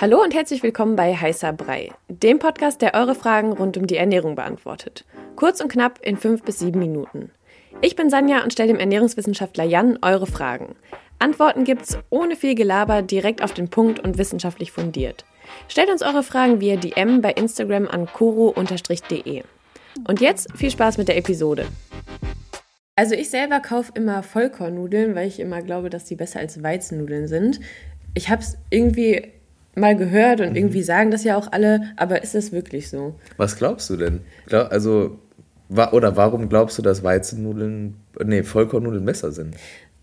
Hallo und herzlich willkommen bei Heißer Brei, dem Podcast, der eure Fragen rund um die Ernährung beantwortet. Kurz und knapp in fünf bis sieben Minuten. Ich bin Sanja und stelle dem Ernährungswissenschaftler Jan eure Fragen. Antworten gibt's ohne viel Gelaber, direkt auf den Punkt und wissenschaftlich fundiert. Stellt uns eure Fragen via DM bei Instagram an koro-de. Und jetzt viel Spaß mit der Episode. Also ich selber kaufe immer Vollkornnudeln, weil ich immer glaube, dass die besser als Weizennudeln sind. Ich habe es irgendwie mal gehört und mhm. irgendwie sagen das ja auch alle, aber ist es wirklich so? Was glaubst du denn? Also, oder warum glaubst du, dass Weizennudeln, nee, Vollkornnudeln besser sind?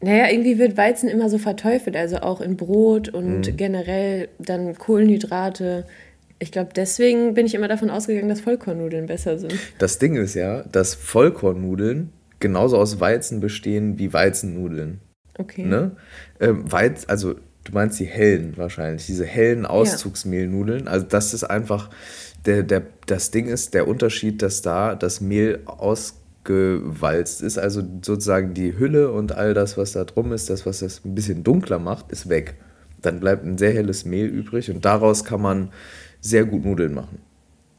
Naja, irgendwie wird Weizen immer so verteufelt, also auch in Brot und mhm. generell dann Kohlenhydrate. Ich glaube, deswegen bin ich immer davon ausgegangen, dass Vollkornnudeln besser sind. Das Ding ist ja, dass Vollkornnudeln genauso aus Weizen bestehen wie Weizennudeln. Okay. Ne? Ähm, Weiz, also Du meinst die hellen wahrscheinlich, diese hellen Auszugsmehlnudeln. Also das ist einfach, der, der, das Ding ist, der Unterschied, dass da das Mehl ausgewalzt ist, also sozusagen die Hülle und all das, was da drum ist, das, was das ein bisschen dunkler macht, ist weg. Dann bleibt ein sehr helles Mehl übrig und daraus kann man sehr gut Nudeln machen.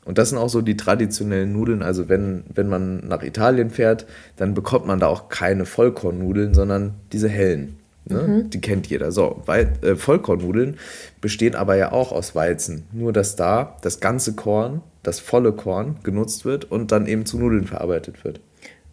Und das sind auch so die traditionellen Nudeln. Also wenn, wenn man nach Italien fährt, dann bekommt man da auch keine Vollkornnudeln, sondern diese hellen. Ne? Mhm. Die kennt jeder. So, weil äh, Vollkornnudeln bestehen aber ja auch aus Weizen. Nur dass da das ganze Korn, das volle Korn genutzt wird und dann eben zu Nudeln verarbeitet wird.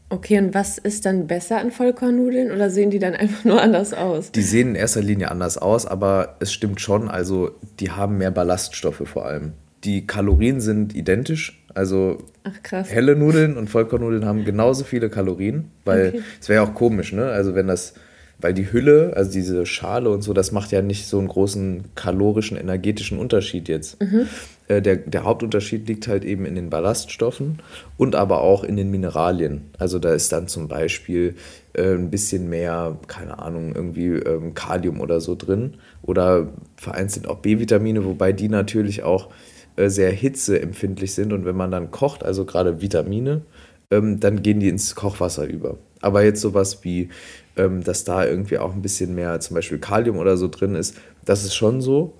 Okay, und was ist dann besser an Vollkornnudeln oder sehen die dann einfach nur anders aus? Die sehen in erster Linie anders aus, aber es stimmt schon, also die haben mehr Ballaststoffe vor allem. Die Kalorien sind identisch, also Ach, helle Nudeln und Vollkornnudeln haben genauso viele Kalorien, weil okay. es wäre ja auch komisch, ne? Also wenn das weil die Hülle, also diese Schale und so, das macht ja nicht so einen großen kalorischen, energetischen Unterschied jetzt. Mhm. Äh, der, der Hauptunterschied liegt halt eben in den Ballaststoffen und aber auch in den Mineralien. Also da ist dann zum Beispiel äh, ein bisschen mehr, keine Ahnung, irgendwie ähm, Kalium oder so drin oder vereinzelt auch B-Vitamine, wobei die natürlich auch äh, sehr hitzeempfindlich sind und wenn man dann kocht, also gerade Vitamine, ähm, dann gehen die ins Kochwasser über. Aber jetzt sowas wie ähm, dass da irgendwie auch ein bisschen mehr zum Beispiel Kalium oder so drin ist. Das ist schon so,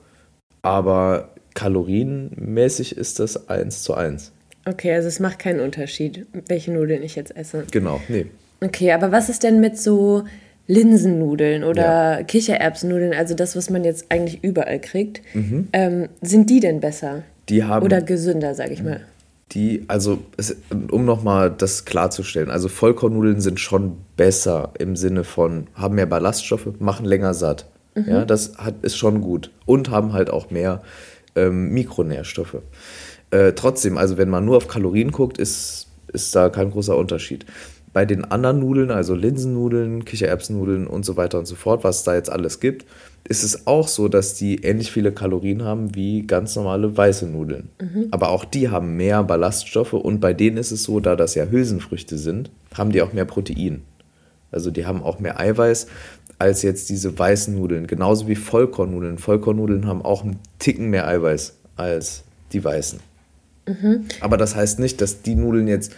aber kalorienmäßig ist das eins zu eins. Okay, also es macht keinen Unterschied, welche Nudeln ich jetzt esse. Genau, nee. Okay, aber was ist denn mit so Linsennudeln oder ja. Kichererbsennudeln, also das, was man jetzt eigentlich überall kriegt? Mhm. Ähm, sind die denn besser? Die haben. Oder gesünder, sag ich mal die, also es, um nochmal das klarzustellen, also Vollkornnudeln sind schon besser im Sinne von, haben mehr Ballaststoffe, machen länger satt. Mhm. Ja, das hat, ist schon gut. Und haben halt auch mehr ähm, Mikronährstoffe. Äh, trotzdem, also wenn man nur auf Kalorien guckt, ist, ist da kein großer Unterschied. Bei den anderen Nudeln, also Linsennudeln, Kichererbsennudeln und so weiter und so fort, was es da jetzt alles gibt, ist es auch so, dass die ähnlich viele Kalorien haben wie ganz normale weiße Nudeln. Mhm. Aber auch die haben mehr Ballaststoffe und bei denen ist es so, da das ja Hülsenfrüchte sind, haben die auch mehr Protein. Also die haben auch mehr Eiweiß als jetzt diese weißen Nudeln. Genauso wie Vollkornnudeln. Vollkornnudeln haben auch einen Ticken mehr Eiweiß als die weißen. Mhm. Aber das heißt nicht, dass die Nudeln jetzt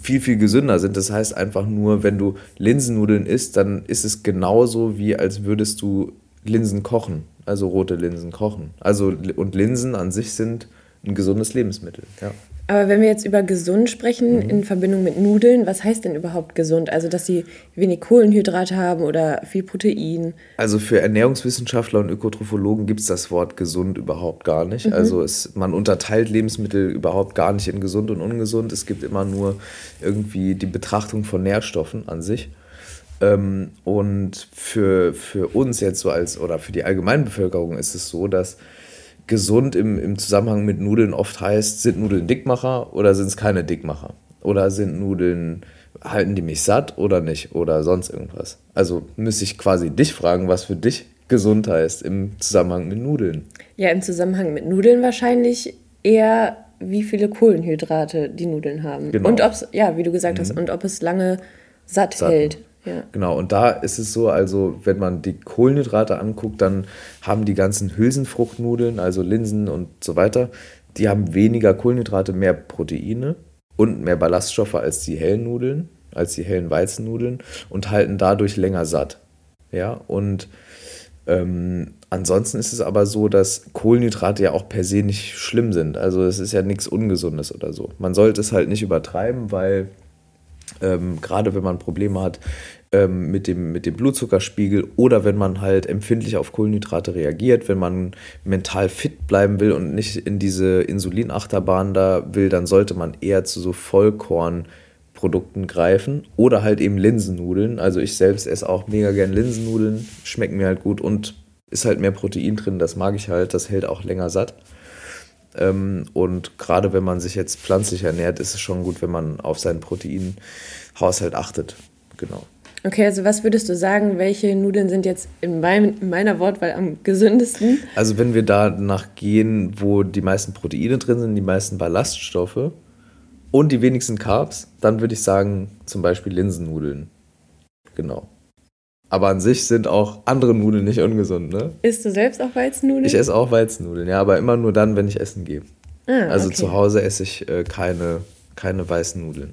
viel, viel gesünder sind. Das heißt einfach nur, wenn du Linsennudeln isst, dann ist es genauso wie als würdest du Linsen kochen, also rote Linsen kochen. Also und Linsen an sich sind ein gesundes Lebensmittel. Ja. Aber wenn wir jetzt über gesund sprechen mhm. in Verbindung mit Nudeln, was heißt denn überhaupt gesund? Also, dass sie wenig Kohlenhydrate haben oder viel Protein? Also für Ernährungswissenschaftler und Ökotrophologen gibt es das Wort gesund überhaupt gar nicht. Mhm. Also es, man unterteilt Lebensmittel überhaupt gar nicht in gesund und ungesund. Es gibt immer nur irgendwie die Betrachtung von Nährstoffen an sich. Ähm, und für, für uns jetzt so als, oder für die Allgemeinbevölkerung ist es so, dass gesund im, im Zusammenhang mit Nudeln oft heißt, sind Nudeln Dickmacher oder sind es keine Dickmacher? Oder sind Nudeln, halten die mich satt oder nicht? Oder sonst irgendwas? Also müsste ich quasi dich fragen, was für dich gesund heißt im Zusammenhang mit Nudeln. Ja, im Zusammenhang mit Nudeln wahrscheinlich eher, wie viele Kohlenhydrate die Nudeln haben. Genau. Und ob es, ja, wie du gesagt mhm. hast, und ob es lange satt, satt hält. Ja. Genau, und da ist es so, also wenn man die Kohlenhydrate anguckt, dann haben die ganzen Hülsenfruchtnudeln, also Linsen und so weiter, die haben weniger Kohlenhydrate, mehr Proteine und mehr Ballaststoffe als die hellen Nudeln, als die hellen Weizennudeln und halten dadurch länger satt. Ja, und ähm, ansonsten ist es aber so, dass Kohlenhydrate ja auch per se nicht schlimm sind. Also es ist ja nichts Ungesundes oder so. Man sollte es halt nicht übertreiben, weil ähm, gerade wenn man Probleme hat ähm, mit, dem, mit dem Blutzuckerspiegel oder wenn man halt empfindlich auf Kohlenhydrate reagiert, wenn man mental fit bleiben will und nicht in diese Insulinachterbahn da will, dann sollte man eher zu so Vollkornprodukten greifen oder halt eben Linsennudeln. Also ich selbst esse auch mega gern Linsennudeln, schmecken mir halt gut und ist halt mehr Protein drin, das mag ich halt, das hält auch länger satt. Ähm, und gerade wenn man sich jetzt pflanzlich ernährt, ist es schon gut, wenn man auf seinen Proteinhaushalt achtet. Genau. Okay, also was würdest du sagen, welche Nudeln sind jetzt in, mein, in meiner Wortwahl am gesündesten? Also wenn wir danach gehen, wo die meisten Proteine drin sind, die meisten Ballaststoffe und die wenigsten Carbs, dann würde ich sagen zum Beispiel Linsennudeln. Genau. Aber an sich sind auch andere Nudeln nicht ungesund, ne? Isst du selbst auch Weizennudeln? Ich esse auch Weizennudeln, ja, aber immer nur dann, wenn ich essen gehe. Ah, also okay. zu Hause esse ich äh, keine, keine weißen Nudeln.